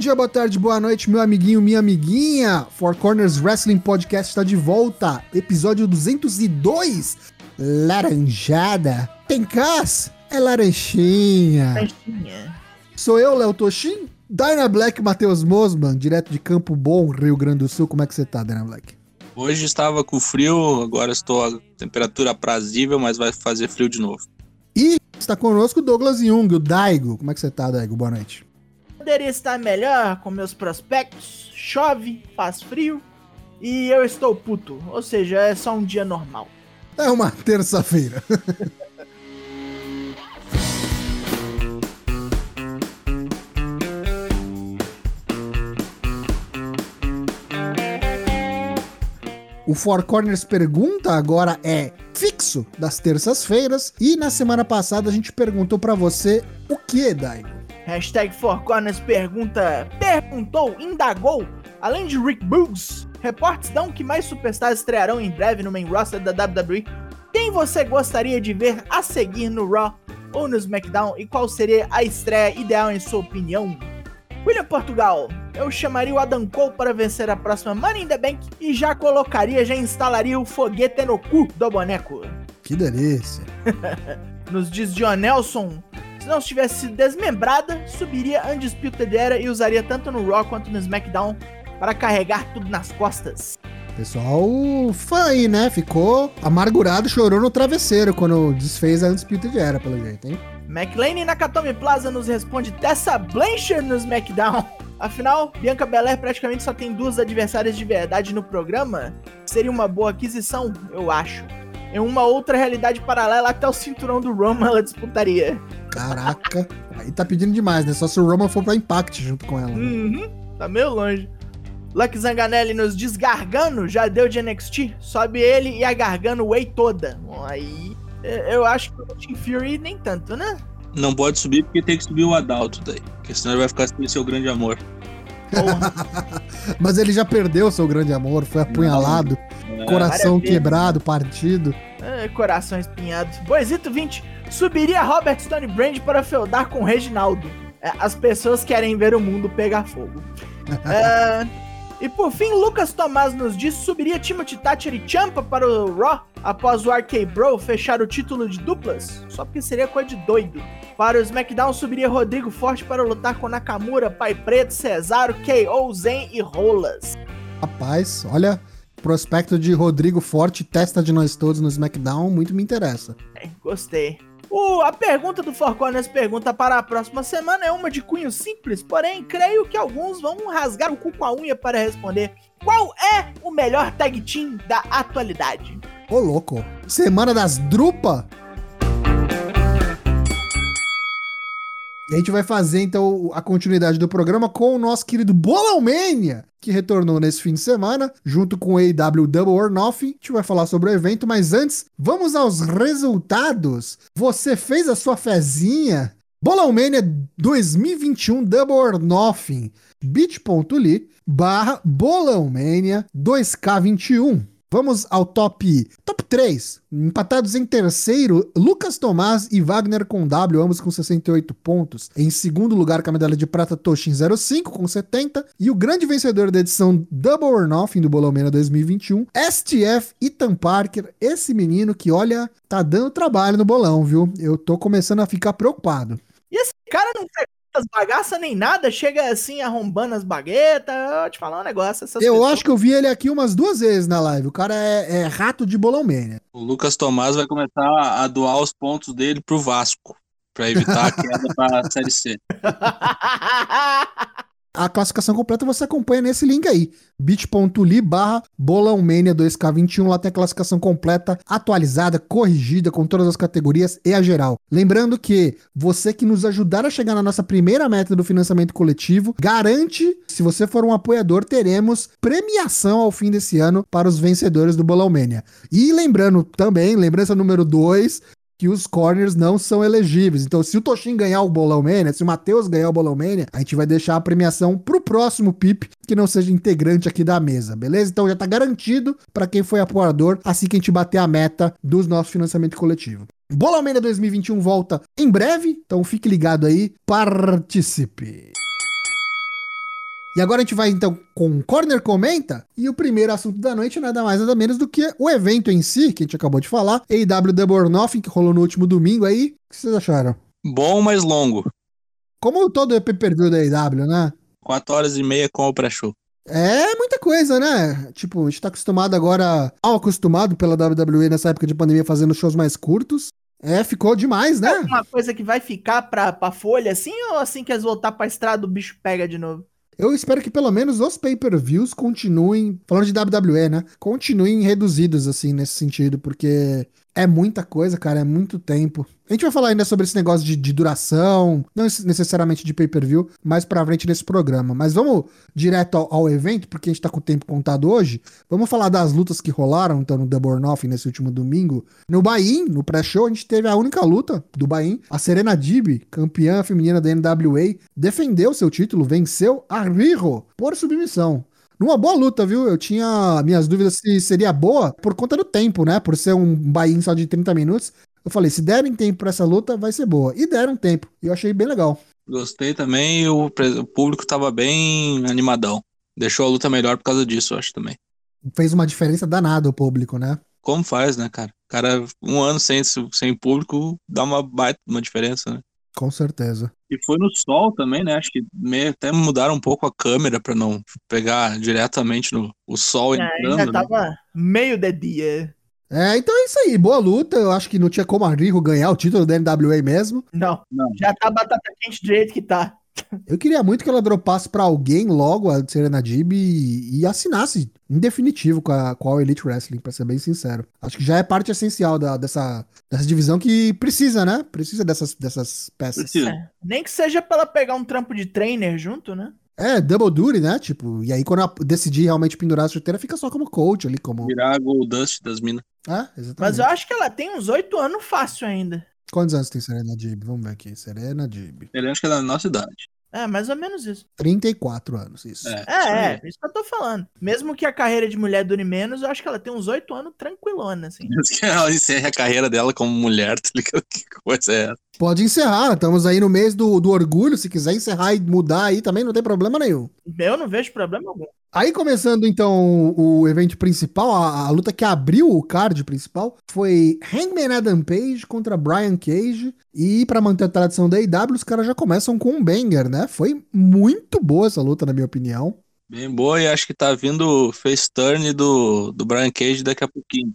dia, boa tarde, boa noite, meu amiguinho, minha amiguinha. Four Corners Wrestling Podcast está de volta. Episódio 202. Laranjada. Tem cas? É laranjinha. Laranjinha. Sou eu, Léo Toshin. Dyna Black, Matheus Mosman, direto de Campo Bom, Rio Grande do Sul. Como é que você tá, Dyna Black? Hoje estava com frio, agora estou a temperatura aprazível, mas vai fazer frio de novo. E está conosco o Douglas Jung, o Daigo. Como é que você tá, Daigo? Boa noite. Poderia estar melhor com meus prospectos. Chove, faz frio e eu estou puto. Ou seja, é só um dia normal. É uma terça-feira. O Four Corners Pergunta agora é fixo das terças-feiras. E na semana passada a gente perguntou para você o que, Daigo? Hashtag Four Corners pergunta, perguntou, indagou. Além de Rick Boogs, reportes dão que mais superstars estrearão em breve no main roster da WWE. Quem você gostaria de ver a seguir no Raw ou no SmackDown e qual seria a estreia ideal em sua opinião? William Portugal, eu chamaria o Adam Cole para vencer a próxima Money in the Bank e já colocaria, já instalaria o foguete no cu do boneco. Que delícia. Nos diz John Nelson, se não tivesse sido desmembrada, subiria Undisputed Era e usaria tanto no Raw quanto no SmackDown para carregar tudo nas costas. Pessoal, fã aí, né? Ficou amargurado, chorou no travesseiro quando desfez a Undisputed Era, pelo jeito, hein? McLean Nakatomi Plaza nos responde Tessa Blanchard no SmackDown. Afinal, Bianca Belair praticamente só tem duas adversárias de verdade no programa. Seria uma boa aquisição, eu acho. Em uma outra realidade paralela, até o cinturão do Roman ela disputaria. Caraca, aí tá pedindo demais, né? Só se o Roman for pra Impact junto com ela. Né? Uhum, tá meio longe. Lucky Zanganelli nos diz Gargano, já deu de NXT. Sobe ele e a Gargano Way toda. Bom, aí eu acho que o Team Fury nem tanto, né? Não pode subir porque tem que subir o Adalto daí. Porque senão ele vai ficar sem seu grande amor. Mas ele já perdeu seu grande amor, foi apunhalado, é. Coração quebrado, partido. É, coração espinhado. Boisito 20, subiria Robert Stone Brand para feudar com Reginaldo. É, as pessoas querem ver o mundo pegar fogo. é, e por fim, Lucas Tomás nos diz subiria Timothy Thatcher e Champa para o Raw após o RK Bro fechar o título de duplas? Só porque seria coisa de doido. Para o SmackDown subiria Rodrigo Forte para lutar com Nakamura, Pai Preto, Cesaro, KO, Zen e Rolas. Rapaz, olha, prospecto de Rodrigo Forte, testa de nós todos no SmackDown, muito me interessa. É, gostei. O, a pergunta do Four Corners pergunta para a próxima semana é uma de cunho simples, porém creio que alguns vão rasgar o cu com a unha para responder. Qual é o melhor tag team da atualidade? Ô louco, semana das drupa? A gente vai fazer então a continuidade do programa com o nosso querido Bolãomania, que retornou nesse fim de semana, junto com o AW Double or Nothing. A gente vai falar sobre o evento, mas antes, vamos aos resultados. Você fez a sua fezinha? Bolãomania 2021 Double or Nothing. bit.ly barra Bolãomania 2K21. Vamos ao top top 3. Empatados em terceiro, Lucas Tomás e Wagner com W, ambos com 68 pontos. Em segundo lugar, com a medalha de prata, Toshin 05 com 70. E o grande vencedor da edição Double or Nothing do Bolomena 2021, STF Ethan Parker, esse menino que, olha, tá dando trabalho no bolão, viu? Eu tô começando a ficar preocupado. E esse cara não as bagaças nem nada, chega assim arrombando as baguetas. Eu te falar um negócio. eu pessoas... acho que eu vi ele aqui umas duas vezes na live. O cara é, é rato de bolão. O Lucas Tomás vai começar a doar os pontos dele pro Vasco, para evitar a queda pra Série C. A classificação completa você acompanha nesse link aí, bit.ly barra bolãomania 2K21, lá tem a classificação completa, atualizada, corrigida, com todas as categorias e a geral. Lembrando que você que nos ajudar a chegar na nossa primeira meta do financiamento coletivo, garante, se você for um apoiador, teremos premiação ao fim desse ano para os vencedores do Bolãomania. E lembrando também, lembrança número 2, que os corners não são elegíveis. Então, se o Toshin ganhar o Bolão Mania, se o Matheus ganhar o Bolão Mania, a gente vai deixar a premiação pro próximo PIP que não seja integrante aqui da mesa, beleza? Então já tá garantido para quem foi apoiador assim que a gente bater a meta dos nossos financiamento coletivo. Bolão Mania 2021 volta em breve, então fique ligado aí, participe. E agora a gente vai então com o Corner Comenta. E o primeiro assunto da noite é nada mais nada menos do que o evento em si, que a gente acabou de falar. AEW Double or Nothing, que rolou no último domingo aí. O que vocês acharam? Bom, mas longo. Como todo pay-per-view da AEW, né? Quatro horas e meia com o pré-show. É muita coisa, né? Tipo, a gente tá acostumado agora, mal acostumado pela WWE nessa época de pandemia fazendo shows mais curtos. É, ficou demais, né? É uma coisa que vai ficar pra, pra folha assim ou assim que eles voltar pra estrada o bicho pega de novo? Eu espero que pelo menos os pay-per-views continuem, falando de WWE, né? Continuem reduzidos, assim, nesse sentido, porque é muita coisa, cara, é muito tempo. A gente vai falar ainda sobre esse negócio de, de duração, não necessariamente de pay-per-view, mais pra frente nesse programa. Mas vamos direto ao, ao, evento, porque a gente tá com o tempo contado hoje. Vamos falar das lutas que rolaram, então, no Double or Nothing nesse último domingo. No Bahia, no pré-show, a gente teve a única luta do Bahia. A Serena Dib, campeã feminina da NWA, defendeu seu título, venceu a Riho por submissão. Numa boa luta, viu? Eu tinha minhas dúvidas se seria boa por conta do tempo, né? Por ser um buy só de 30 minutos. Eu falei, se derem tempo pra essa luta, vai ser boa. E deram tempo. E eu achei bem legal. Gostei também o, o público tava bem animadão. Deixou a luta melhor por causa disso, eu acho também. Fez uma diferença danada o público, né? Como faz, né, cara? Cara, um ano sem, sem público dá uma baita uma diferença, né? Com certeza. E foi no sol também, né? Acho que meio, até mudaram um pouco a câmera para não pegar diretamente no o sol é, entrando. Já né? tava meio de dia. É, então é isso aí. Boa luta. Eu acho que não tinha como a Rico ganhar o título da NWA mesmo. Não, não. Já tá batata quente do jeito que tá. Eu queria muito que ela dropasse para alguém logo a Serena Dib e, e, assinasse em definitivo com a, com a Elite Wrestling, para ser bem sincero. Acho que já é parte essencial da, dessa, dessa divisão que precisa, né? Precisa dessas, dessas peças. É. Nem que seja pra ela pegar um trampo de trainer junto, né? É, double duty, né? Tipo, e aí quando eu decidir realmente pendurar a chuteira, fica só como coach ali, como... Virar a Gold Dust das minas. É, exatamente. Mas eu acho que ela tem uns oito anos fácil ainda. Quantos anos tem Serena Dib? Vamos ver aqui. Serena Dib. Ele acho que é da nossa idade. É, mais ou menos isso. 34 anos, isso. É, é, é, isso que eu tô falando. Mesmo que a carreira de mulher dure menos, eu acho que ela tem uns 8 anos tranquilona, assim. que ela encerre a carreira dela como mulher, tá ligado? Que coisa é essa? Pode encerrar, estamos aí no mês do, do orgulho. Se quiser encerrar e mudar aí também não tem problema nenhum. Eu não vejo problema algum. Aí começando então o evento principal, a, a, luta que abriu o card principal foi Hangman Adam Page contra Brian Cage. E para manter a tradição da AEW, os caras já começam com um banger, né? Foi muito boa essa luta, na minha opinião. Bem boa, e acho que tá vindo o face turn do, do Brian Cage daqui a pouquinho.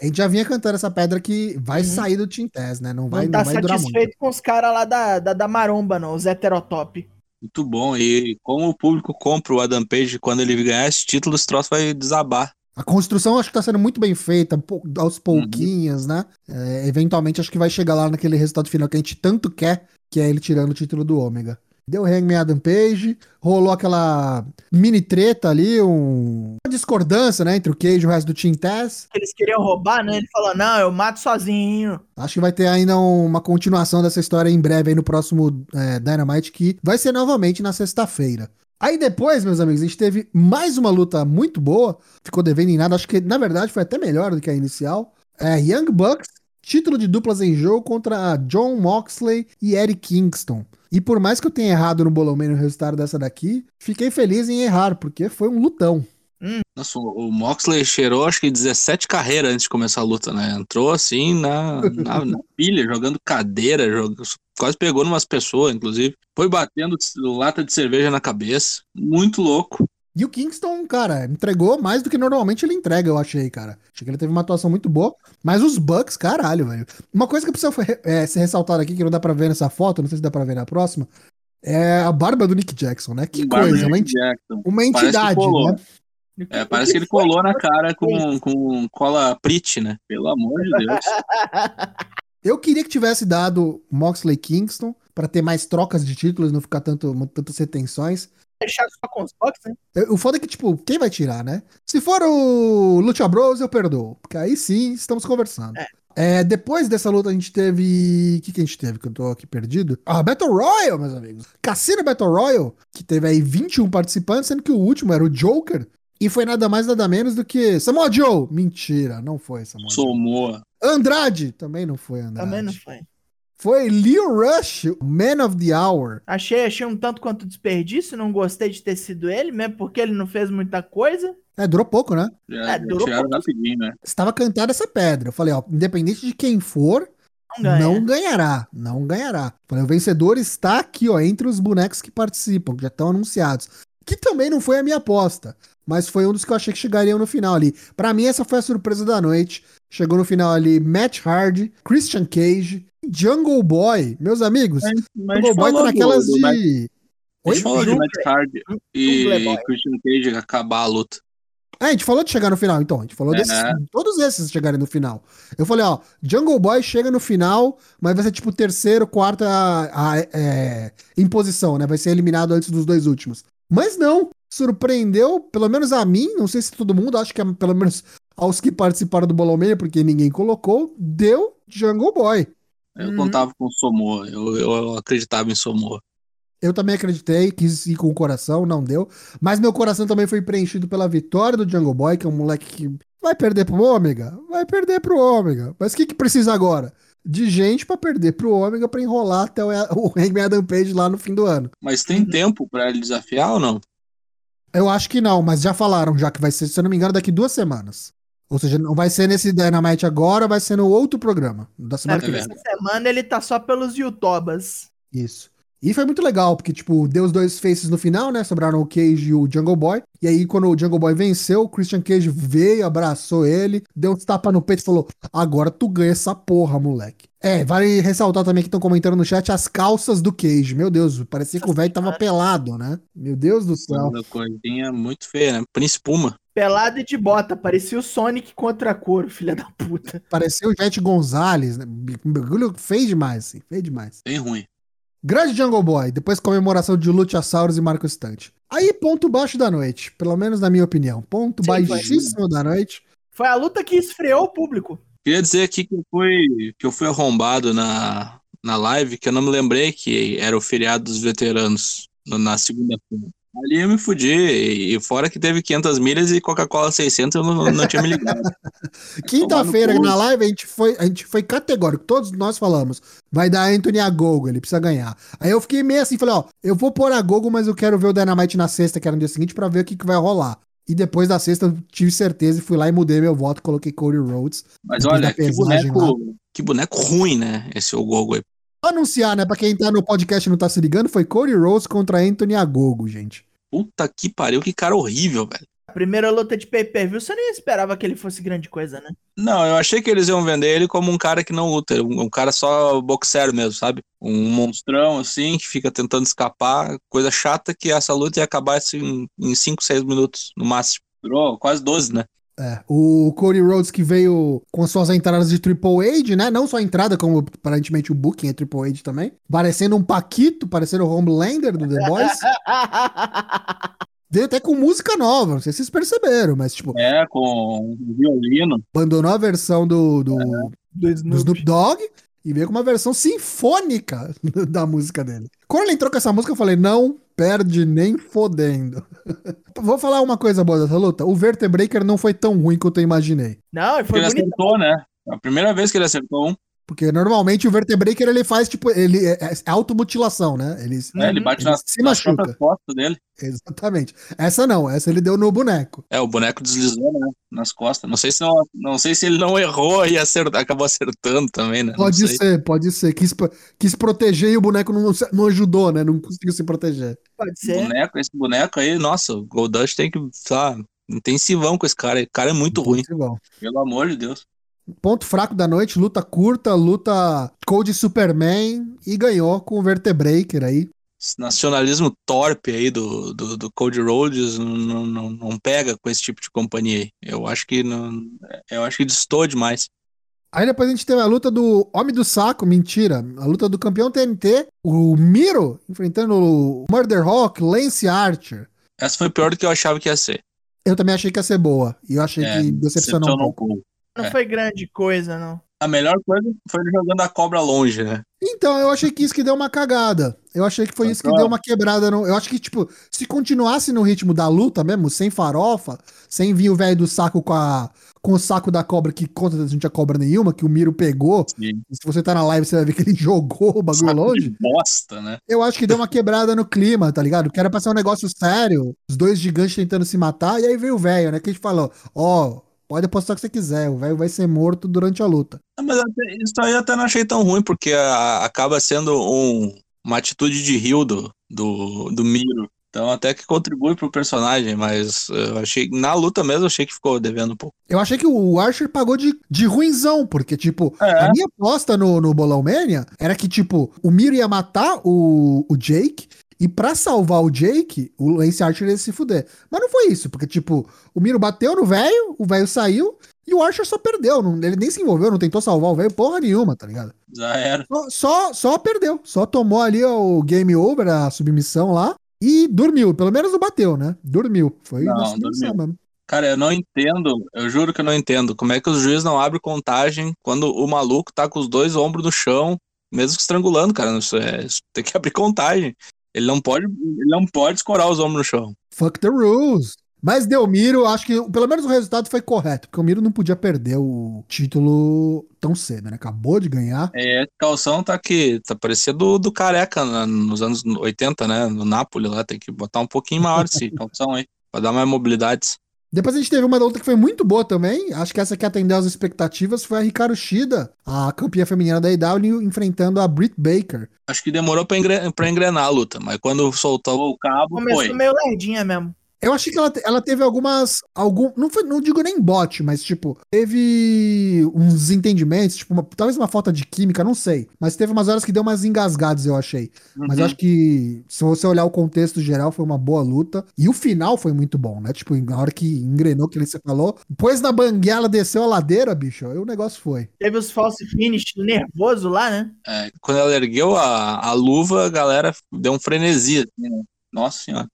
A gente já vinha cantando essa pedra que vai uhum. sair do Tess, né? Não vai, não, tá não vai durar muito. satisfeito com os caras lá da, da, da Maromba, não, os heterotop. Muito bom. E como o público compra o Adam Page quando ele ganhar esse título, esse troço vai desabar. A construção acho que tá sendo muito bem feita, aos pouquinhos, uhum. né? É, eventualmente acho que vai chegar lá naquele resultado final que a gente tanto quer, que é ele tirando o título do Ômega. Deu Hangman Adam Page, rolou aquela mini treta ali, um... uma discordância, né, entre o Cage e o resto do Team Tess. Eles queriam roubar, né? Ele falou, não, eu mato sozinho. Acho que vai ter ainda uma continuação dessa história em breve aí no próximo é, Dynamite, que vai ser novamente na sexta-feira. Aí depois, meus amigos, a gente teve mais uma luta muito boa, ficou devendo em nada, acho que na verdade foi até melhor do que a inicial. É, Young Bucks, título de duplas em jogo contra John Moxley e Eric Kingston. E por mais que eu tenha errado no bolão no resultado dessa daqui, fiquei feliz em errar, porque foi um lutão. Hum. Nossa, o Moxley cheirou acho que 17 carreiras antes de começar a luta, né? Entrou assim na, na, na pilha, jogando cadeira, jogando, quase pegou numas pessoas, inclusive. Foi batendo lata de cerveja na cabeça. Muito louco. E o Kingston, cara, entregou mais do que normalmente ele entrega, eu achei, cara. Achei que ele teve uma atuação muito boa. Mas os Bucks, caralho, velho. Uma coisa que precisa é, ser ressaltada aqui, que não dá pra ver nessa foto, não sei se dá pra ver na próxima, é a barba do Nick Jackson, né? Que coisa, uma, ent uma entidade, né? É, parece que ele colou na cara com, com cola Prit, né? Pelo amor de Deus. Eu queria que tivesse dado Moxley Kingston para ter mais trocas de títulos, não ficar tanto, tantas retenções deixar só com os Bucks, né? O foda é que, tipo, quem vai tirar, né? Se for o Lucha Bros, eu perdoo. Porque aí sim, estamos conversando. É. É, depois dessa luta a gente teve. O que, que a gente teve? Que eu tô aqui perdido. Ah, Battle Royale, meus amigos. Cassino Battle Royale, que teve aí 21 participantes, sendo que o último era o Joker. E foi nada mais, nada menos do que Samoa Joe. Mentira, não foi Samoa Somoa. Andrade. Também não foi Andrade. Também não foi. Foi Leo Rush, Man of the Hour. Achei, achei um tanto quanto desperdício, não gostei de ter sido ele, mesmo porque ele não fez muita coisa. É, durou pouco, né? É, já durou pouco. rapidinho, né? Estava cantada essa pedra. Eu falei, ó, independente de quem for, Não ganha. não ganhará. Não ganhará. Falei, o vencedor está aqui, ó, entre os bonecos que participam, que já estão anunciados. Que também não foi a minha aposta, mas foi um dos que eu achei que chegariam no final ali. Pra mim, essa foi a surpresa da noite. Chegou no final ali Matt Hardy, Christian Cage, Jungle Boy. Meus amigos, Mas, mas Jungle Boy tá naquelas do de. A Oi? gente falou de Matt Hardy e Boy. Christian Cage acabar a luta. É, a gente falou de chegar no final, então. A gente falou É. desses. Todos esses chegarem no final. Eu falei, ó, Jungle Boy chega no final, mas vai ser tipo terceiro, quarta a, a- é, em posição, né? Vai ser eliminado antes dos dois últimos. Mas não, surpreendeu, pelo menos a mim, não sei se todo mundo, acho que é pelo menos aos que participaram do Bolão Meia, porque ninguém colocou, deu Jungle Boy. Eu Uhum. contava com o Somo, eu, eu acreditava em Somo. Eu também acreditei, quis ir com o coração, não deu. Mas meu coração também foi preenchido pela vitória do Jungle Boy, que é um moleque que vai perder pro Ômega. Vai perder pro Ômega. Mas o que, que precisa agora? De gente pra perder pro Ômega pra enrolar até o, o Hangman Adam Page lá no fim do ano. Mas tem Uhum. tempo pra ele desafiar ou não? Eu acho que não, mas já falaram já que vai ser, se eu não me engano, daqui duas semanas. Ou seja, não vai ser nesse Dynamite agora, vai ser no outro programa, da semana É, que vem. essa semana ele tá só pelos YouTubers. Isso. E foi muito legal, porque, tipo, deu os dois faces no final, né? Sobraram o Cage e o Jungle Boy. E aí, quando o Jungle Boy venceu, o Christian Cage veio, abraçou ele, deu uns tapas no peito e falou: Agora tu ganha essa porra, moleque. É, vale ressaltar também que estão comentando no chat as calças do Cage. Meu Deus, parecia que o velho tava pelado, né? Meu Deus do céu. Uma coisinha muito feia, né? Príncipe Puma. Pelado e de bota, parecia o Sonic contra a cor, filha da puta. Parecia o Jet Gonzalez, né? Bagulho feio demais, assim, feio demais. Bem ruim. Grande Jungle Boy, depois comemoração de Luchasaurus e Marco Stante. Aí, ponto baixo da noite, pelo menos na minha opinião. Ponto Sim, foi. baixíssimo da noite. Foi a luta que esfriou o público. Queria dizer aqui que eu fui, que eu fui arrombado na, na live, que eu não me lembrei que era o feriado dos veteranos no- na segunda-feira. Ali eu me fudi, e fora que teve 500 milhas e Coca-Cola 600, eu não, não tinha me ligado. Quinta-feira, na live, a gente, foi, a gente foi categórico. Todos nós falamos. Vai dar Anthony Agogo, ele precisa ganhar. Aí eu fiquei meio assim, falei, ó, eu vou pôr Agogo, mas eu quero ver o Dynamite na sexta, que era no dia seguinte, pra ver o que, que vai rolar. E depois da sexta, eu tive certeza e fui lá e mudei meu voto, coloquei Cody Rhodes. Mas olha, que boneco, que boneco ruim, né? Esse Ogogo aí. Anunciar, né, pra quem tá no podcast e não tá se ligando, foi Cody Rhodes contra Anthony Agogo, gente. Puta que pariu, que cara horrível, velho. A primeira luta de pay-per-view, você nem esperava que ele fosse grande coisa, né? Não, eu achei que eles iam vender ele como um cara que não luta, um, um cara só boxer mesmo, sabe? Um monstrão assim, que fica tentando escapar, coisa chata que essa luta ia acabar assim, em 5, 6 minutos no máximo. Durou quase 12, né? É, o Cody Rhodes que veio com suas entradas de Triple H, né? Não só a entrada, como aparentemente o booking é Triple H também. Parecendo um Paquito, parecendo o Homelander do The Boys. Veio até com música nova, não sei se vocês perceberam, mas tipo, É, com um violino. abandonou a versão do, do, Do do Snoop. Snoop Dogg e veio com uma versão sinfônica da música dele. Quando ele entrou com essa música, eu falei, não perde nem fodendo. Vou falar uma coisa boa dessa luta. O Vertebreaker não foi tão ruim quanto eu imaginei. Não, ele foi ele bonito. acertou, né? É a primeira vez que ele acertou um. Porque normalmente o Vertebreaker ele faz, tipo, ele é, é automutilação, né? Ele, né? Ele bate Ele nas, se machuca. costas dele. Exatamente. Essa não, essa ele deu no boneco. É, o boneco deslizou, né? Nas costas. Não sei se, não, não, sei se ele não errou e acertou, acabou acertando também, né? Não Pode sei. ser, pode ser. Quis, quis proteger e o boneco não, não ajudou, né? Não conseguiu se proteger. Pode ser. Boneco, esse boneco aí, nossa, o Goldust tem que, sei lá, intensivão com esse cara. O cara é muito ruim, Igual. pelo amor de Deus. Ponto fraco da noite, luta curta, luta Code Superman e ganhou com o Vertebreaker aí. Esse nacionalismo torpe aí do, do, do Cody Rhodes não, não, não pega com esse tipo de companhia aí. Eu acho que não, eu acho que distou demais. Aí depois a gente teve a luta do Homem do Saco, mentira. A luta do campeão TNT, o Miro, enfrentando o Murder Hawk, Lance Archer. Essa foi pior do que eu achava que ia ser. Eu também achei que ia ser boa. E eu achei É, que decepcionou um pouco. Não É. foi grande coisa, não. A melhor coisa foi ele jogando a cobra longe, né? Então, eu achei que isso que deu uma cagada. Eu achei que foi isso que deu uma quebrada. No... Eu acho que, tipo, se continuasse no ritmo da luta mesmo, sem farofa, sem vir o velho do saco com, a... com o saco da cobra, que conta não tinha cobra nenhuma, que o Miro pegou. Sim. Se você tá na live, você vai ver que ele jogou o bagulho saco longe. De bosta, né? Eu acho que deu uma quebrada no clima, tá ligado? Que era pra ser um negócio sério. Os dois gigantes tentando se matar, e aí veio o velho, né? Que a gente falou: ó. Oh, Pode apostar o que você quiser, o velho vai ser morto durante a luta. Mas isso aí eu até não achei tão ruim, porque a, acaba sendo um, uma atitude de rio do, do, do Miro. Então até que contribui pro personagem, mas eu achei, na luta mesmo, eu achei que ficou devendo um pouco. Eu achei que o Archer pagou de, de ruinzão, porque, tipo, é. a minha aposta no, no Bolão Mania era que, tipo, o Miro ia matar o, o Jake, e para salvar o Jake, o Lance Archer ia se fuder. Mas não foi isso, porque, tipo, o Miro bateu no velho, o velho saiu, e o Archer só perdeu. Não, ele nem se envolveu, não tentou salvar o velho porra nenhuma, tá ligado? Já era. Só, só, só, perdeu. Só tomou ali o game over, a submissão lá, e dormiu. Pelo menos não bateu, né? Dormiu. Foi não, dormiu. mesmo. Cara, eu não entendo, eu juro que eu não entendo. Como é que os juízes não abrem contagem quando o maluco tá com os dois ombros no chão, mesmo que estrangulando, cara? Isso é, isso tem que abrir contagem. Ele não pode, ele não pode escorar os ombros no chão. Fuck the rules. Mas Delmiro, acho que pelo menos o resultado foi correto, porque o Miro não podia perder o título tão cedo, né? Acabou de ganhar. É, calção tá aqui, tá parecendo do, do Careca né? nos anos 80, né? No Napoli lá, tem que botar um pouquinho maior esse calção aí, pra dar mais mobilidades. Depois a gente teve uma luta que foi muito boa também. Acho que essa que atendeu às expectativas foi a Ricardo Shida, a campeã feminina da IW, enfrentando a Britt Baker. Acho que demorou pra, engren pra engrenar a luta, mas quando soltou o cabo. Começou foi. meio lerdinha mesmo. Eu achei que ela, ela teve algumas. Algum, não, foi, não digo nem bot, mas, tipo, teve uns desentendimentos, tipo, uma, talvez uma falta de química, não sei. Mas teve umas horas que deu umas engasgadas, eu achei. Uhum. Mas eu acho que, se você olhar o contexto geral, foi uma boa luta. E o final foi muito bom, né? Tipo, na hora que engrenou, que você falou, depois na banguela desceu a ladeira, bicho, aí o negócio foi. Teve os false finish nervoso lá, né? É, quando ela ergueu a, a luva, a galera deu um frenesi, assim, né? Nossa senhora.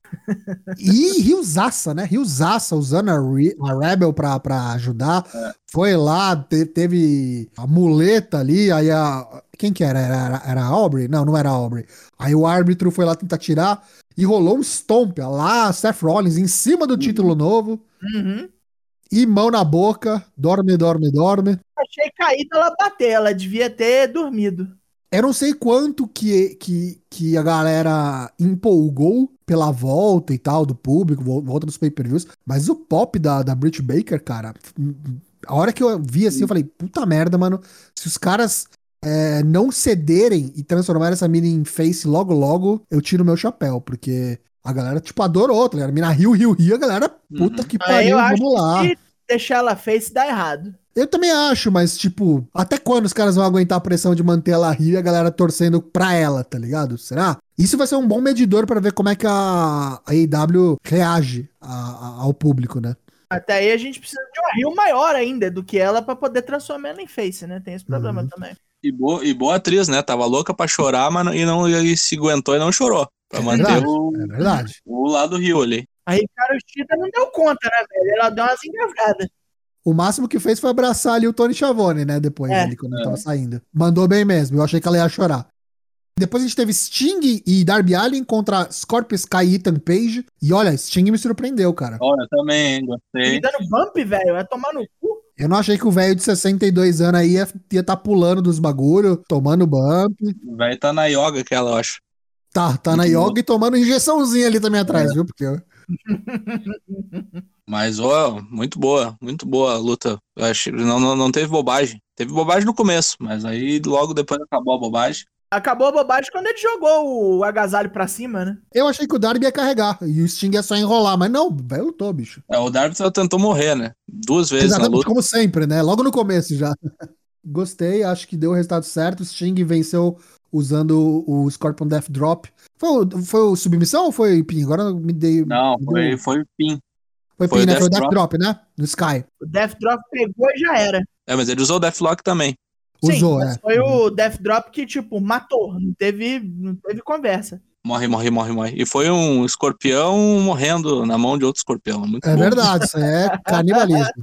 E Riozaça, né? Riozaça usando a, Re a Rebel pra, pra ajudar. É. Foi lá, te teve a muleta ali, aí a. Quem que era? Era, era a Aubrey? Não, não era a Aubrey. Aí o árbitro foi lá tentar tirar e rolou um stomp lá, Seth Rollins em cima do uhum. título novo. Uhum. E mão na boca, dorme, dorme, dorme. Achei caída ela bater, ela devia ter dormido. Eu não sei quanto que, que, que a galera empolgou pela volta e tal do público, volta dos pay-per-views, mas o pop da, da Britt Baker, cara, a hora que eu vi assim, eu falei, puta merda, mano, se os caras é, não cederem e transformarem essa mina em face logo logo, eu tiro meu chapéu, porque a galera, tipo, adorou, tá ligado? A mina riu, riu, riu, a galera, puta uhum. que pariu, vamos lá. Que deixar ela face dá errado. Eu também acho, mas, tipo, até quando os caras vão aguentar a pressão de manter ela rio e a galera torcendo pra ela, tá ligado? Será? Isso vai ser um bom medidor para ver como é que a, a AEW reage a, a, ao público, né? Até aí a gente precisa de uma rio maior ainda do que ela para poder transformar ela em face, né? Tem esse problema uhum. também. E boa, e boa atriz, né? Tava louca pra chorar, mas e não e se aguentou e não chorou. Pra é manter verdade, o, é verdade. o lado rio ali. A Ricardo Chita não deu conta, né, velho? Ela deu umas engasgadas. O máximo que fez foi abraçar ali o Tony Schiavone, né? Depois, é, ali, quando é. ele tava saindo. Mandou bem mesmo. Eu achei que ela ia chorar. Depois a gente teve Sting e Darby Allin contra Scorpio Sky e Ethan Page. E olha, Sting me surpreendeu, cara. Olha, também, gostei. E dando bump, velho, vai tomar no cu. Eu não achei que o velho de 62 anos aí ia estar tá pulando dos bagulho, tomando bump. O velho tá na yoga aquela, eu acho. Tá, tá na yoga e tomando injeçãozinha ali também atrás, é. viu? Porque Mas, ó, muito boa, muito boa a luta. Eu acho, não, não, não teve bobagem. Teve bobagem no começo, mas aí logo depois acabou a bobagem. Acabou a bobagem quando ele jogou o agasalho pra cima, né? Eu achei que o Darby ia carregar e o Sting ia só enrolar, mas não, velho lutou, bicho. É, o Darby só tentou morrer, né? Duas vezes Exatamente, na luta. como sempre, né? Logo no começo já. Gostei, acho que deu o resultado certo. O Sting venceu usando o Scorpion Death Drop. Foi, foi o submissão ou foi pin? Agora me dei. Não, me foi, deu... foi pin. Foi, foi pin, né? Foi o Death Drop. Drop, né? No Sky. O Death Drop pegou e já era. É, mas ele usou o Deathlock também. Usou, Sim, é. Foi o Death Drop que, tipo, matou. Não teve, não teve conversa. Morre, morre, morre, morre. E foi um escorpião morrendo na mão de outro escorpião. Muito é bom. verdade, isso é canibalismo.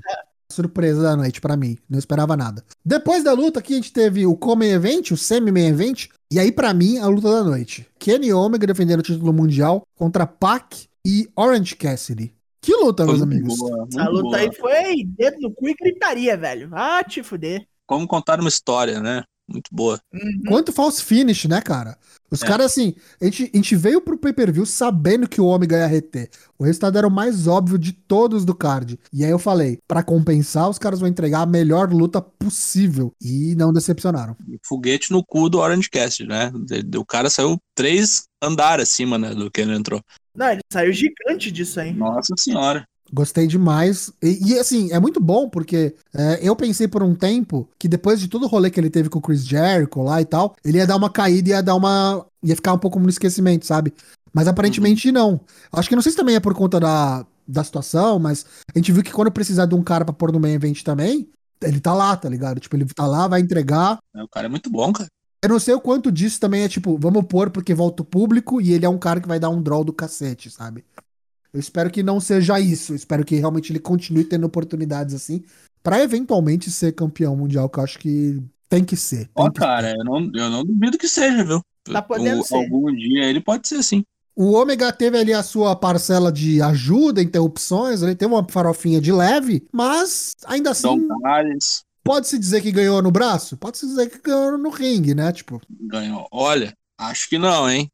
Surpresa da noite para mim, não esperava nada. Depois da luta aqui a gente teve o Come Event, o Semi-Main Event, E aí, pra mim, a luta da noite. Kenny Omega defendendo o título mundial contra Pac e Orange Cassidy. Que luta, Foi meus amigos. boa, Essa luta boa. aí foi dedo no cu e gritaria, velho. Ah, te fuder. Como contar uma história, né? Muito boa. Uhum. Quanto false finish, né, cara? Os É. caras, assim, a gente, a gente veio pro pay-per-view sabendo que o Omega ia reter. O resultado era o mais óbvio de todos do card. E aí eu falei, pra compensar, os caras vão entregar a melhor luta possível. E não decepcionaram. Foguete no cu do Orange Cast, né? O cara saiu três andares acima, né? Do que ele entrou. Não, ele saiu gigante disso aí. Nossa senhora. Gostei demais. E, e, assim, é muito bom porque é, eu pensei por um tempo que depois de todo o rolê que ele teve com o Chris Jericho lá e tal, ele ia dar uma caída e ia dar uma. ia ficar um pouco no esquecimento, sabe? Mas aparentemente não. Acho que não sei se também é por conta da, da situação, mas a gente viu que quando precisar de um cara pra pôr no main event também, ele tá lá, tá ligado? Tipo, ele tá lá, vai entregar. O cara é muito bom, cara. Eu não sei o quanto disso também é tipo, vamos pôr porque volta o público e ele é um cara que vai dar um draw do cacete, sabe? Eu espero que não seja isso. Eu espero que realmente ele continue tendo oportunidades assim pra eventualmente ser campeão mundial, que eu acho que tem que ser. Ó, que cara, eu não, eu não duvido que seja, viu? Tá podendo Um- ser. Algum dia ele pode ser assim. O Ômega teve ali a sua parcela de ajuda, interrupções, ele teve uma farofinha de leve, mas ainda assim, pode-se dizer que ganhou no braço? Pode-se dizer que ganhou no ringue, né? Tipo, ganhou. Olha, acho que não, hein?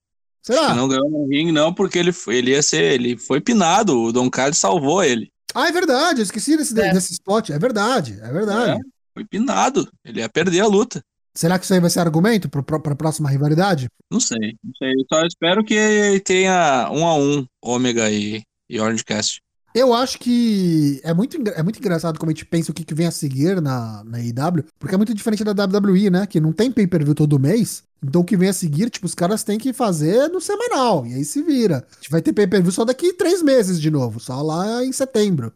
Será? não ganhou no ringue, não, porque ele, foi- ele ia ser. Ele foi pinado. O Dom Carlos salvou ele. Ah, é verdade, eu esqueci desse, É. desse spot. É verdade, é verdade. Foi pinado. Ele ia perder a luta. Será que isso aí vai ser argumento pro- pra próxima rivalidade? Não sei, não sei. Eu só espero que tenha um a um Ômega e, e Orange Cast. Eu acho que é muito, é muito engraçado como a gente pensa o que, que vem a seguir na, na IW, porque é muito diferente da WWE, né? Que não tem pay-per-view todo mês. Então o que vem a seguir, tipo, os caras têm que fazer no semanal. E aí se vira. A gente vai ter pay-per-view só daqui três meses de novo, só lá em setembro.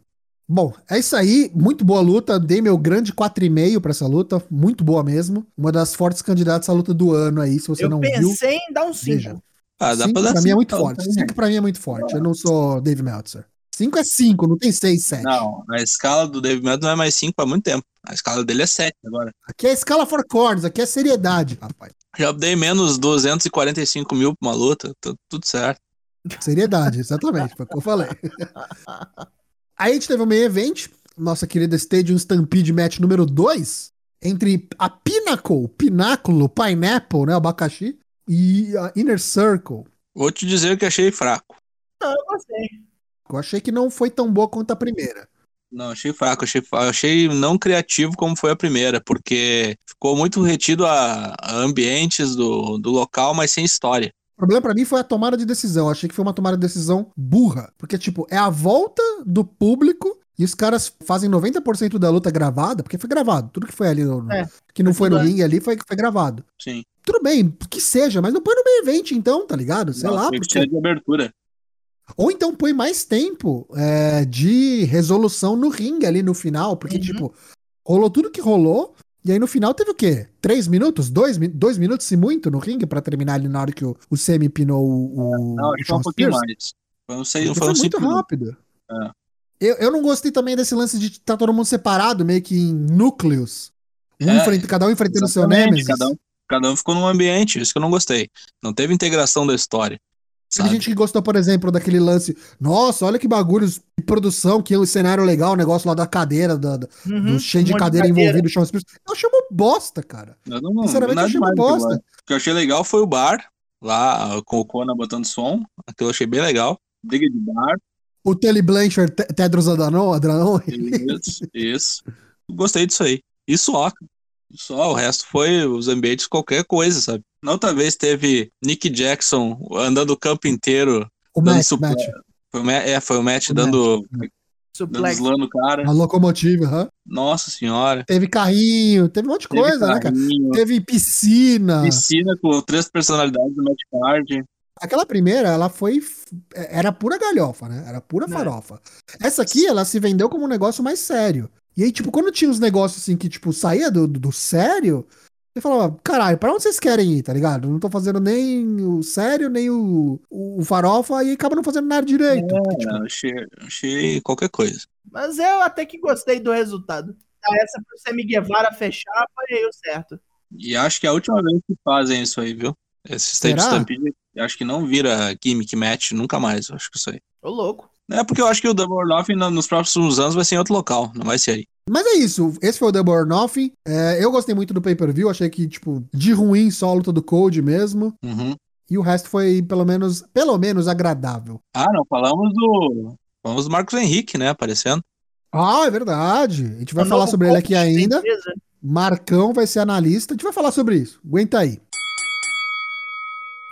Bom, é isso aí. Muito boa luta. Dei meu grande 4,5 pra essa luta. Muito boa mesmo. Uma das fortes candidatas à luta do ano aí, se você Eu não viu. pensei em dar um veja. 5. Ah, dá Cinco pra dar pra mim é cinco, muito então, forte. também. 5 pra mim é muito forte. Eu não sou Dave Meltzer. 5 é 5, não tem 6, 7. Não, a escala do Dave Meltzer não é mais 5 há muito tempo. A escala dele é 7 agora. Aqui é escala for corners, aqui é seriedade, rapaz. Já dei menos 245 mil pra uma luta, tá tudo certo. Seriedade, exatamente, foi o que eu falei. Aí a gente teve o main event, nossa querida Stadium Stampede Match número 2, entre a Pinnacle, Pináculo, Pineapple, né, abacaxi, e a Inner Circle. Vou te dizer que achei fraco. Não, eu gostei. Eu achei que não foi tão boa quanto a primeira. Não, achei fraco, achei, achei não criativo como foi a primeira, porque ficou muito retido a, a ambientes do, do local, mas sem história. O problema pra mim foi a tomada de decisão. Eu achei que foi uma tomada de decisão burra. Porque, tipo, é a volta do público e os caras fazem 90% da luta gravada, porque foi gravado. Tudo que foi ali, no, É, que não foi no ringue ali, foi, foi gravado. Sim. Tudo bem, que seja, mas não põe no meio evento então, tá ligado? Sei Não, lá, tem que porque... de abertura. Ou então põe mais tempo é, de resolução no ringue ali no final, porque, Uhum. tipo, rolou tudo que rolou, e aí no final teve o quê? Três minutos? Dois, dois minutos, se muito, no ringue, pra terminar ali na hora que o, o Semi pinou o, o, Não, o foi um pouquinho Spears? mais. Foi um, sei, foi foi um muito rápido. É. Eu, eu não gostei também desse lance de estar todo mundo separado, meio que em núcleos. Um É, enfrenta- cada um enfrentando o seu Nemesis. Cada um, cada um ficou num ambiente, isso que eu não gostei. Não teve integração da história. Sabe? gente que gostou, por exemplo, daquele lance. Nossa, olha que bagulhos de produção, que é um cenário legal, o negócio lá da cadeira, da, da- Uhum, do cheio de um monte cadeira envolvido, Spears. Eu achei uma bosta, cara. Eu não, Sinceramente, eu achei uma demais daquilo bosta. O que eu achei legal foi o bar, lá com o Kona botando som. Aquilo eu achei bem legal. Briga de bar. O Tully Blanchard, Te- Tedros Adhanom, Adhanom Isso, isso. Gostei disso aí. E só. Só, o resto foi os ambientes, qualquer coisa, sabe? Na outra vez teve Nick Jackson andando o campo inteiro. o Dando suporte. Matt, Foi o, é, foi o Matt O dando, Matt. dando Suplex. slam no cara. a locomotiva, aham. Nossa senhora. Teve carrinho, teve um monte de Teve coisa, né, cara? carrinho, Teve piscina. Piscina com três personalidades do Matt Card. Aquela primeira, ela foi. Era pura galhofa, né? Era pura É. farofa. Essa aqui, ela se vendeu como um negócio mais sério. E aí, tipo, quando tinha uns negócios assim que, tipo, saía do, do sério, você falava, caralho, pra onde vocês querem ir, tá ligado? Não tô fazendo nem o sério, nem o, o, o farofa, e acaba não fazendo nada direito. Porque, tipo, É, achei, achei qualquer coisa. Mas eu até que gostei do resultado. Ah, essa pro Sammy Guevara fechar foi o certo. E acho que é a última vez que fazem isso aí, viu? Esse State Será? Stampede, acho que não vira gimmick match nunca mais, acho que isso aí. Ô, louco. É porque eu acho que o Double or Nothing no- nos próximos anos vai ser em outro local, não vai ser aí. Mas é isso, esse foi o Double or Nothing. É, eu gostei muito do pay-per-view, achei que, tipo, de ruim só a luta do Code mesmo. Uhum. E o resto foi, pelo menos, pelo menos agradável. Ah, não, falamos do. Falamos do Marcos Henrique, né? Aparecendo. Ah, é verdade. A gente vai O falar novo sobre ele aqui da ainda. empresa. Marcão vai ser analista. A gente vai falar sobre isso. Aguenta aí.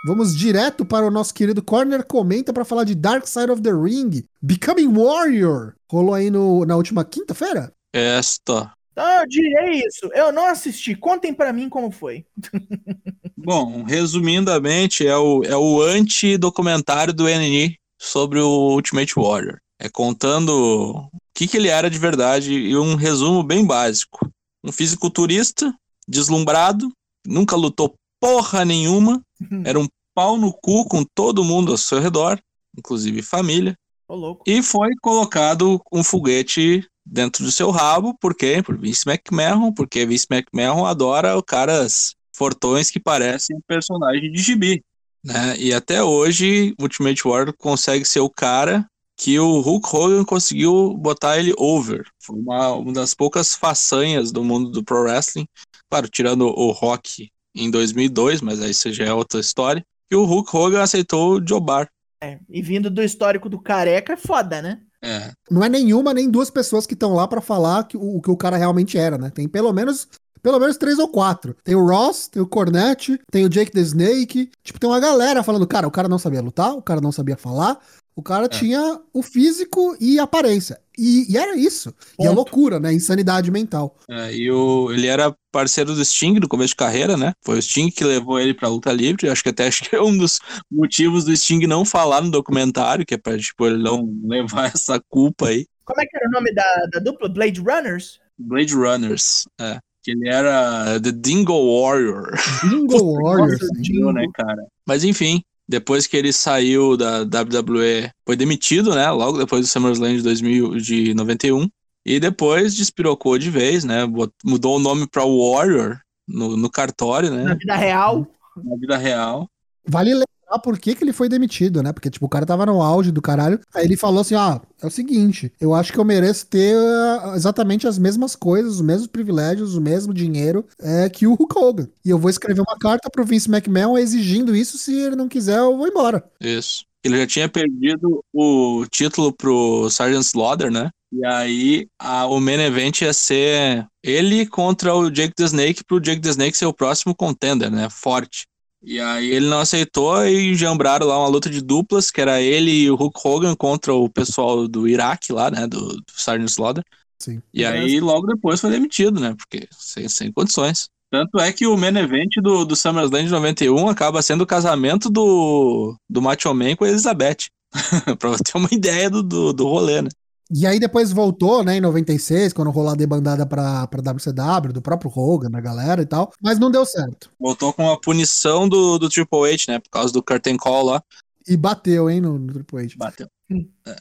Vamos direto para o nosso querido Corner Comenta para falar de Dark Side of the Ring, Becoming Warrior. Rolou aí no, na última quinta-feira? Esta. Então eu direi isso. Eu não assisti. Contem pra mim como foi. Bom, resumidamente, é o, é o anti-documentário do NNI sobre o Ultimate Warrior. É contando o que, que ele era de verdade e um resumo bem básico. Um fisiculturista, deslumbrado, nunca lutou porra nenhuma, era um pau no cu com todo mundo ao seu redor, inclusive família, louco. e foi colocado um foguete dentro do seu rabo, por quê? Por Vince McMahon, porque Vince McMahon adora caras fortões que parecem personagem de gibi, né? E até hoje, Ultimate Warrior consegue ser o cara que o Hulk Hogan conseguiu botar ele over. Foi uma, uma das poucas façanhas do mundo do pro wrestling, claro, tirando o Rock em 2002, mas aí isso já é outra história, que o Hulk Hogan aceitou jobar. É, e vindo do histórico do careca é foda, né? É, Não é nenhuma nem duas pessoas que estão lá para falar que o, o que o cara realmente era, né? Tem pelo menos pelo menos três ou quatro. Tem o Ross, tem o Cornette, tem o Jake the Snake. Tipo, tem uma galera falando, cara, o cara não sabia lutar, o cara não sabia falar, o cara tinha o físico e a aparência. E, e era isso. E a Ponto. loucura, né? Insanidade mental. É, e o, ele era parceiro do Sting no começo de carreira, né? Foi o Sting que levou ele pra luta livre. Acho que até acho que é um dos motivos do Sting não falar no documentário, que é pra tipo, ele não levar essa culpa aí. Como é que era o nome da, da dupla? Blade Runners? Blade Runners, é. Que ele era The Dingo Warrior, Bingo Warrior. nossa. Dingo. né, cara? Mas enfim, depois que ele saiu da WWE, foi demitido, né? Logo depois do SummerSlam de, 2000, de 91. E depois despirocou de vez, né? Mudou o nome pra Warrior no, no cartório, Na né? vida real. Na vida real. Vale lembrar por que, que ele foi demitido, né? Porque, tipo, o cara tava no auge do caralho. Aí ele falou assim: ah, é o seguinte, eu acho que eu mereço ter ah, exatamente as mesmas coisas, os mesmos privilégios, o mesmo dinheiro é, que o Hulk Hogan. E eu vou escrever uma carta pro Vince McMahon exigindo isso. Se ele não quiser, eu vou embora. Isso. Ele já tinha perdido o título pro Sergeant Slaughter, né? E aí a, o main event ia ser ele contra o Jake the Snake, pro Jake the Snake ser o próximo contender, né? Forte. E aí ele não aceitou e jambraram lá uma luta de duplas, que era ele e o Hulk Hogan contra o pessoal do Iraque lá, né? Do, do Sergeant Slaughter. Sim. E aí logo depois foi demitido, né? Porque sem, sem condições. Tanto é que o main event do, do SummerSlam de 91 acaba sendo o casamento do, do Macho Man com a Elizabeth. pra ter uma ideia do, do, do rolê, né? E aí depois voltou, né, em 96, quando rolou a debandada pra, pra WCW, do próprio Hogan, da galera e tal. Mas não deu certo. Voltou com a punição do, do Triple H, né? Por causa do curtain call lá. E bateu, hein, no, no Triple H. Bateu.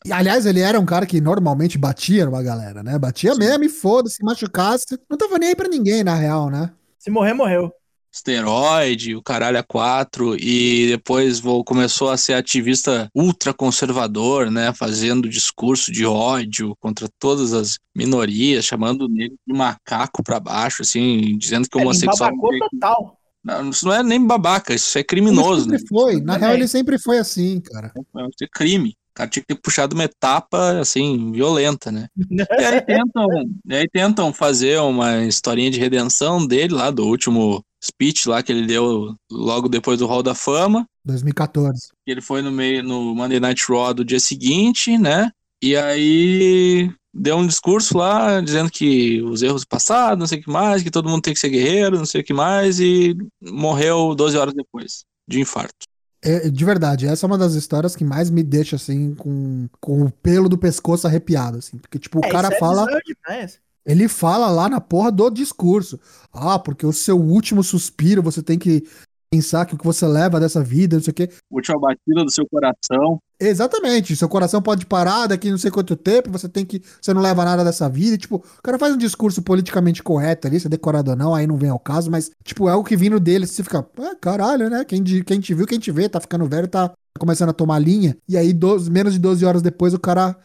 E, aliás, ele era um cara que normalmente batia numa galera, né? Batia Sim. mesmo e foda-se, machucasse. Não tava nem aí pra ninguém, na real, né? Se morrer, morreu. Esteroide, o caralho a quatro. E depois vo- começou a ser ativista ultra conservador, né? Fazendo discurso de ódio contra todas as minorias, chamando o negro de macaco pra baixo, assim, dizendo que o Ele homossexual. total. Não, isso não é nem babaca, isso é Ele criminoso, né? sempre foi. Na Também. real, ele sempre foi assim, cara. Isso é crime. O cara tinha que ter puxado uma etapa, assim, violenta, né? E aí tentam, e aí tentam fazer uma historinha de redenção dele lá, do último speech lá que ele deu logo depois do Hall da Fama. 2014. que Ele foi no meio no Monday Night Raw do dia seguinte, né? E aí deu um discurso lá dizendo que os erros do passado, não sei o que mais, que todo mundo tem que ser guerreiro, não sei o que mais, e morreu 12 horas depois de infarto. É, de verdade, essa é uma das histórias que mais me deixa, assim, com, com o pelo do pescoço arrepiado, assim. Porque, tipo, o É, cara é fala. bizarro demais. Ele fala lá na porra do discurso. Ah, porque o seu último suspiro você tem que pensar que o que você leva dessa vida, não sei o quê. Última batida do seu coração. Exatamente, seu coração pode parar daqui não sei quanto tempo, você tem que. Você não leva nada dessa vida. E, tipo, o cara faz um discurso politicamente correto ali, se é decorado ou não, aí não vem ao caso, mas, tipo, é algo que vindo dele, você fica, ah, caralho, né? Quem, quem te viu, quem te vê, tá ficando velho, tá começando a tomar linha. E aí, 12, menos de 12 horas depois, o cara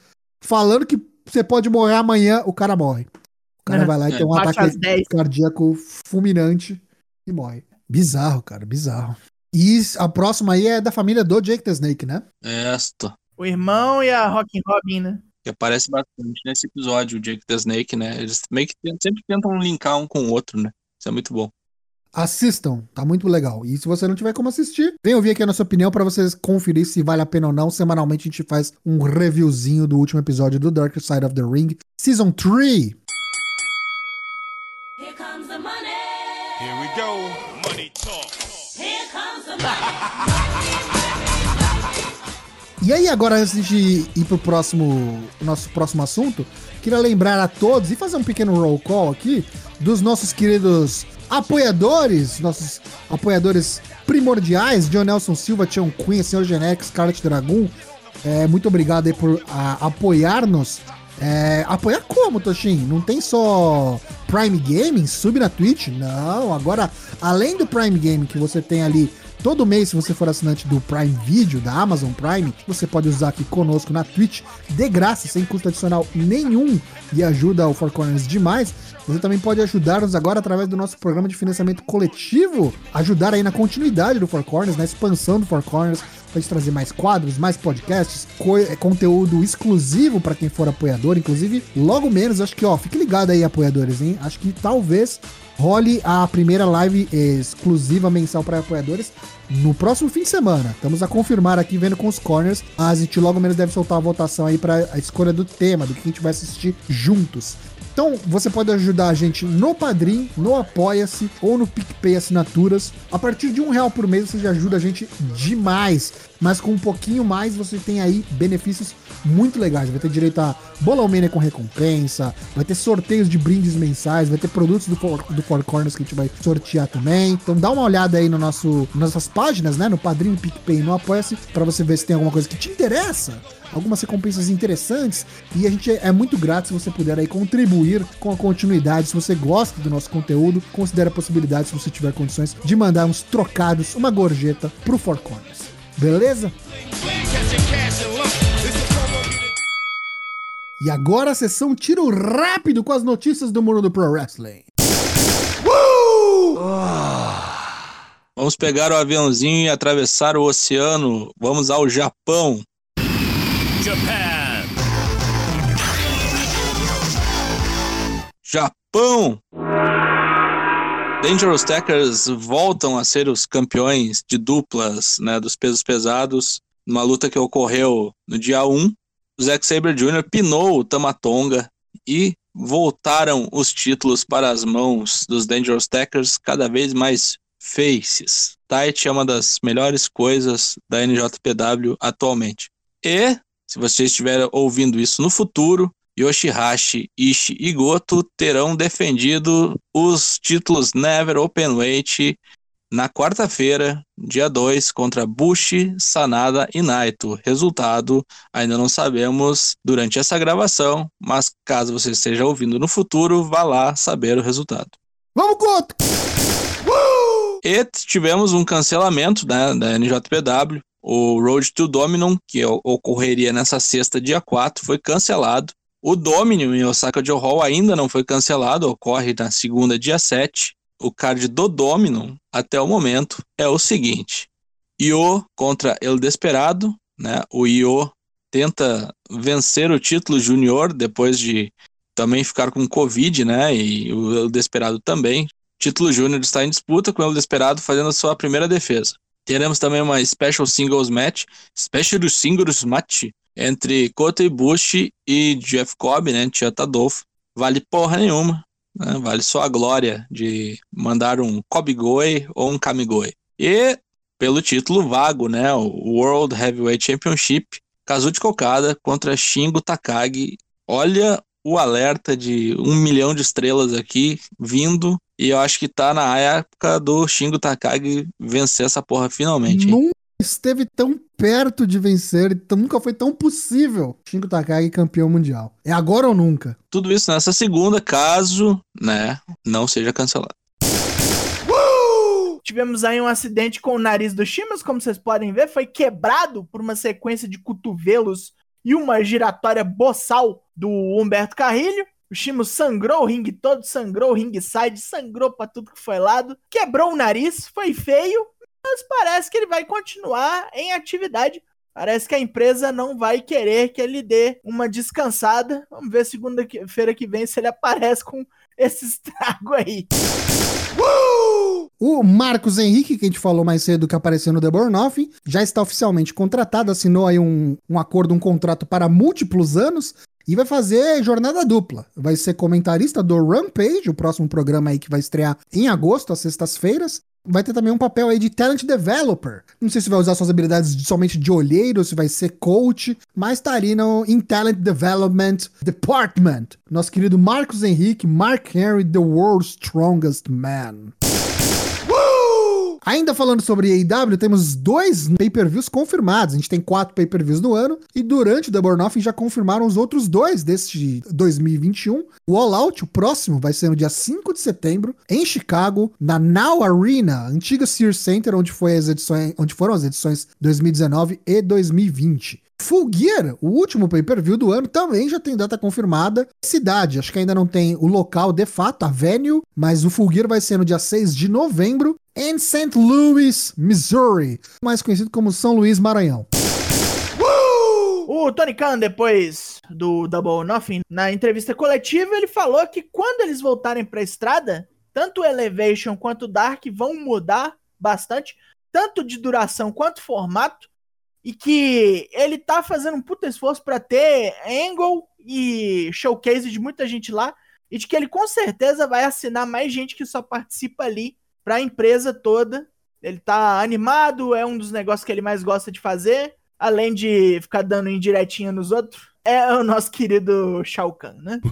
falando que você pode morrer amanhã, o cara morre. O cara é, vai lá e é. tem um ataque cardíaco fulminante e morre. Bizarro, cara, bizarro. E a próxima aí é da família do Jake the Snake, né? Esta. O irmão e a Rock Robin, né? Que aparece bastante nesse episódio, o Jake the Snake, né? Eles meio que sempre tentam linkar um com o outro, né? Isso é muito bom. Assistam, tá muito legal. E se você não tiver como assistir, vem ouvir aqui a nossa opinião para vocês conferir se vale a pena ou não. Semanalmente a gente faz um reviewzinho do último episódio do Dark Side of the Ring, Season 3. Money talk. Here comes the money. E aí, agora, antes de ir pro próximo, nosso próximo assunto, queria lembrar a todos e fazer um pequeno roll call aqui dos nossos queridos apoiadores, nossos apoiadores primordiais, John Nelson Silva, Tião Queen, Senhor Genex, Scarlet Dragon. É, muito obrigado aí por apoiar-nos. É, apoiar como, Toshin? Não tem só Prime Gaming? Sub na Twitch? Não, agora, além do Prime Gaming que você tem ali Todo mês, se você for assinante do Prime Video, da Amazon Prime, você pode usar aqui conosco na Twitch, de graça, sem custo adicional nenhum, e ajuda o Four Corners demais. Você também pode ajudar-nos agora através do nosso programa de financiamento coletivo, ajudar aí na continuidade do Four Corners, na expansão do Four Corners, pra gente trazer mais quadros, mais podcasts, co é, conteúdo exclusivo para quem for apoiador, inclusive logo menos, acho que ó, fique ligado aí apoiadores, hein? Acho que talvez role a primeira live exclusiva mensal para apoiadores no próximo fim de semana. Estamos a confirmar aqui, vendo com os corners. A gente logo menos deve soltar a votação aí para a escolha do tema, do que a gente vai assistir juntos. Então, você pode ajudar a gente no Padrim, no Apoia-se ou no PicPay Assinaturas. A partir de um real por mês você já ajuda a gente demais. Mas com um pouquinho mais você tem aí benefícios muito legais. Vai ter direito a bola almênia com recompensa, vai ter sorteios de brindes mensais, vai ter produtos do Four, do Four Corners que a gente vai sortear também. Então dá uma olhada aí no nosso, nas nossas páginas, né? No Padrim, PicPay e no Apoia-se, para você ver se tem alguma coisa que te interessa algumas recompensas interessantes e a gente é muito grato se você puder aí contribuir com a continuidade. Se você gosta do nosso conteúdo, considere a possibilidade, se você tiver condições, de mandar uns trocados, uma gorjeta pro Four Corners. Beleza? E agora a sessão tiro rápido com as notícias do mundo do Pro Wrestling. Vamos pegar o aviãozinho e atravessar o oceano. Vamos ao Japão. Japan. Japão. Dangerous Tackers voltam a ser os campeões de duplas né, dos pesos pesados, numa luta que ocorreu no dia 1. O Zack Sabre Jr. pinou o Tamatonga e voltaram os títulos para as mãos dos Dangerous Tackers cada vez mais faces. Tight é uma das melhores coisas da NJPW atualmente. E se você estiver ouvindo isso no futuro, Yoshihashi, Ishii e Goto terão defendido os títulos Never Openweight na quarta-feira, dia 2, contra Bushi, Sanada e Naito. Resultado ainda não sabemos durante essa gravação, mas caso você esteja ouvindo no futuro, vá lá saber o resultado. Vamos, Goto! E tivemos um cancelamento né, da NJPW o Road to Dominion, que ocorreria nessa sexta, dia 4, foi cancelado. O Dominion em Osaka Joe Hall ainda não foi cancelado, ocorre na segunda, dia 7. O card do Dominion, até o momento, é o seguinte: Io contra El Desperado, né? O Io tenta vencer o título júnior depois de também ficar com Covid, né? E o El Desperado também. Título júnior está em disputa com o El Desperado fazendo a sua primeira defesa. Teremos também uma Special Singles Match, Special Singles Match, entre Kota Ibushi e Jeff Cobb, né, Tia Tadolfo. Vale porra nenhuma, né, vale só a glória de mandar um Kobigoi ou um Kamigoi. E pelo título vago, né, o World Heavyweight Championship, Kazuchi Kokada contra Shingo Takagi. Olha o alerta de um milhão de estrelas aqui vindo. E eu acho que tá na época do Shingo Takagi vencer essa porra finalmente. hein? Nunca esteve tão perto de vencer, então nunca foi tão possível. Shingo Takagi campeão mundial. É agora ou nunca? Tudo isso nessa segunda, caso, né, não seja cancelado. Tivemos aí um acidente com o nariz do Shimas, como vocês podem ver, foi quebrado por uma sequência de cotovelos e uma giratória boçal do Humberto Carrilho. O Shimo sangrou o ringue todo, sangrou o ringue side, sangrou pra tudo que foi lado, quebrou o nariz, foi feio, mas parece que ele vai continuar em atividade. Parece que a empresa não vai querer que ele dê uma descansada. Vamos ver segunda-feira que vem se ele aparece com esse estrago aí. O Marcos Henrique, que a gente falou mais cedo que apareceu no The Bornoff, já está oficialmente contratado, assinou aí um, um acordo, um contrato para múltiplos anos e vai fazer jornada dupla. Vai ser comentarista do Rampage, o próximo programa aí que vai estrear em agosto, às sextas-feiras. Vai ter também um papel aí de talent developer. Não sei se vai usar suas habilidades de- somente de olheiro, se vai ser coach, mas tá ali no em talent development department. Nosso querido Marcos Henrique, Mark Henry, the world's strongest man. Ainda falando sobre AEW, temos dois pay-per-views confirmados. A gente tem quatro pay-per-views no ano. E durante o The Born Off já confirmaram os outros dois deste 2021. O All Out, o próximo, vai ser no dia 5 de setembro, em Chicago, na Now Arena, antiga Sears Center, onde, foi as edições, onde foram as edições 2019 e 2020. Full Gear, o último pay-per-view do ano, também já tem data confirmada. Cidade, acho que ainda não tem o local de fato, a venue, mas o Full Gear vai ser no dia 6 de novembro em St. Louis, Missouri, mais conhecido como São Luís, Maranhão. O Tony Khan, depois do Double Nothing, na entrevista coletiva, ele falou que quando eles voltarem pra estrada, tanto o Elevation quanto o Dark vão mudar bastante, tanto de duração quanto formato, e que ele tá fazendo um puta esforço pra ter angle e showcase de muita gente lá, e de que ele com certeza vai assinar mais gente que só participa ali pra empresa toda. Ele tá animado, é um dos negócios que ele mais gosta de fazer além de ficar dando indiretinha nos outros, é o nosso querido Shao Kahn, né?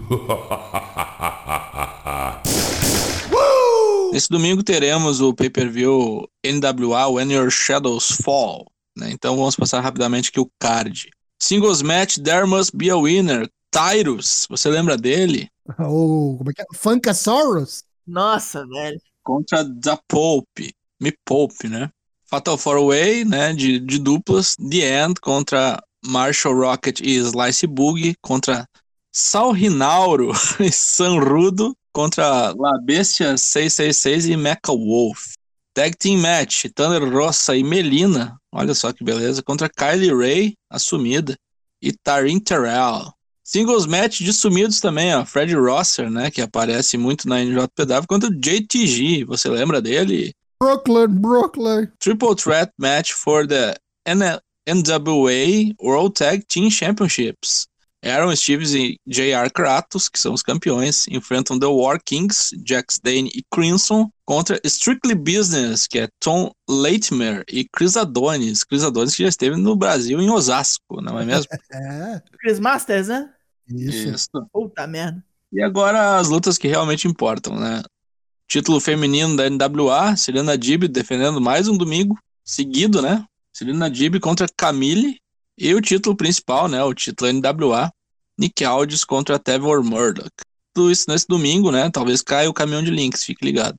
Nesse domingo teremos o pay-per-view NWA When Your Shadows Fall. Né? Então vamos passar rapidamente aqui o card. Singles match, There Must Be a Winner. Tyrus, você lembra dele? Ou, como é que é? Funkasaurus? Nossa, velho. Contra Da Pope. Me Pope, né? Fatal Four Way, né? De, de duplas. The End contra Marshall Rocket e Slice Boogie. Contra Sal Rinauro e Sanrudo. Contra La Bestia 666 e Mecha Wolf. Tag Team Match, Thunder Rossa e Melina, olha só que beleza, contra Kylie Ray, a sumida, e Tarin Terrell. Singles Match de sumidos também, ó, Fred Rosser, né, que aparece muito na NJPW, contra o JTG, você lembra dele? Brooklyn, Brooklyn. Triple Threat Match for the NWA World Tag Team Championships. Aaron Stevens e J.R. Kratos, que são os campeões, enfrentam The War Kings, Jax Dane e Crimson, contra Strictly Business, que é Tom Leitmer e Chris Adonis. Chris Adonis que já esteve no Brasil, em Osasco, não é mesmo? É, Chris Masters, né? isso. Puta merda. E agora as lutas que realmente importam, né? Título feminino da NWA, Serena Dib defendendo mais um domingo seguido, né? Serena Dib contra Camille. E o título principal, né? O título NWA, Nick Aldis contra Trevor Murdoch. Tudo isso nesse domingo, né? Talvez caia o caminhão de links, fique ligado.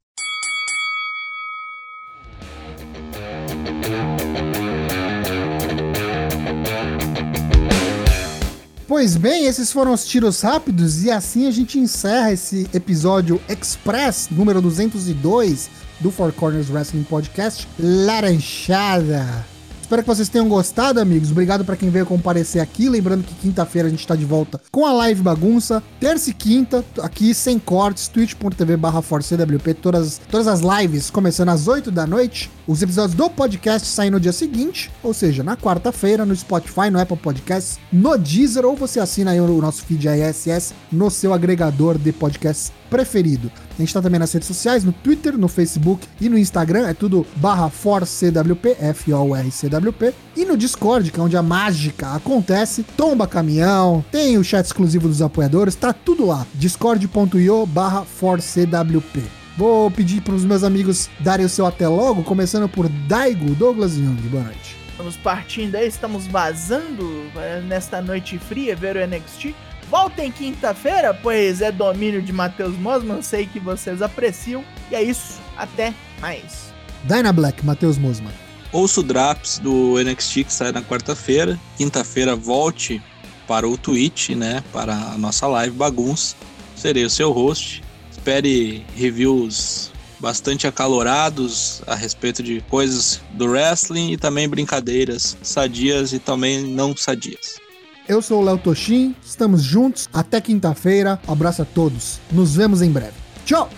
Pois bem, esses foram os tiros rápidos e assim a gente encerra esse episódio Express número 202 do Four Corners Wrestling Podcast Laranjada. Espero que vocês tenham gostado, amigos. Obrigado para quem veio comparecer aqui. Lembrando que quinta-feira a gente tá de volta com a live bagunça. Terça e quinta, aqui sem cortes, twitch.tv barra ForceWP. Todas, todas as lives começando às 8 da noite. Os episódios do podcast saem no dia seguinte, ou seja, na quarta-feira, no Spotify, no Apple Podcasts, no Deezer, ou você assina aí o nosso feed RSS no seu agregador de podcasts preferido. A gente tá também nas redes sociais, no Twitter, no Facebook e no Instagram, é tudo barra ForCWP, F-O-R-C-W-P. E no Discord, que é onde a mágica acontece, tomba caminhão, tem o chat exclusivo dos apoiadores, tá tudo lá. discord.io barra ForCWP. Vou pedir para os meus amigos darem o seu até logo, começando por Daigo Douglas Young. Boa noite. Estamos partindo aí, estamos vazando é, nesta noite fria, ver o NXT. Voltem quinta-feira, pois é domínio de Matheus Mosman, sei que vocês apreciam. E é isso, até mais. Dyna Black, Matheus Mosman. Ouça o Draps do NXT que sai na quarta-feira. Quinta-feira volte para o Twitch, né? Para a nossa live bagunça. Serei o seu host. Espere reviews bastante acalorados a respeito de coisas do wrestling e também brincadeiras sadias e também não sadias. Eu sou o Léo Toshin, estamos juntos até quinta-feira. Abraço a todos. Nos vemos em breve. Tchau!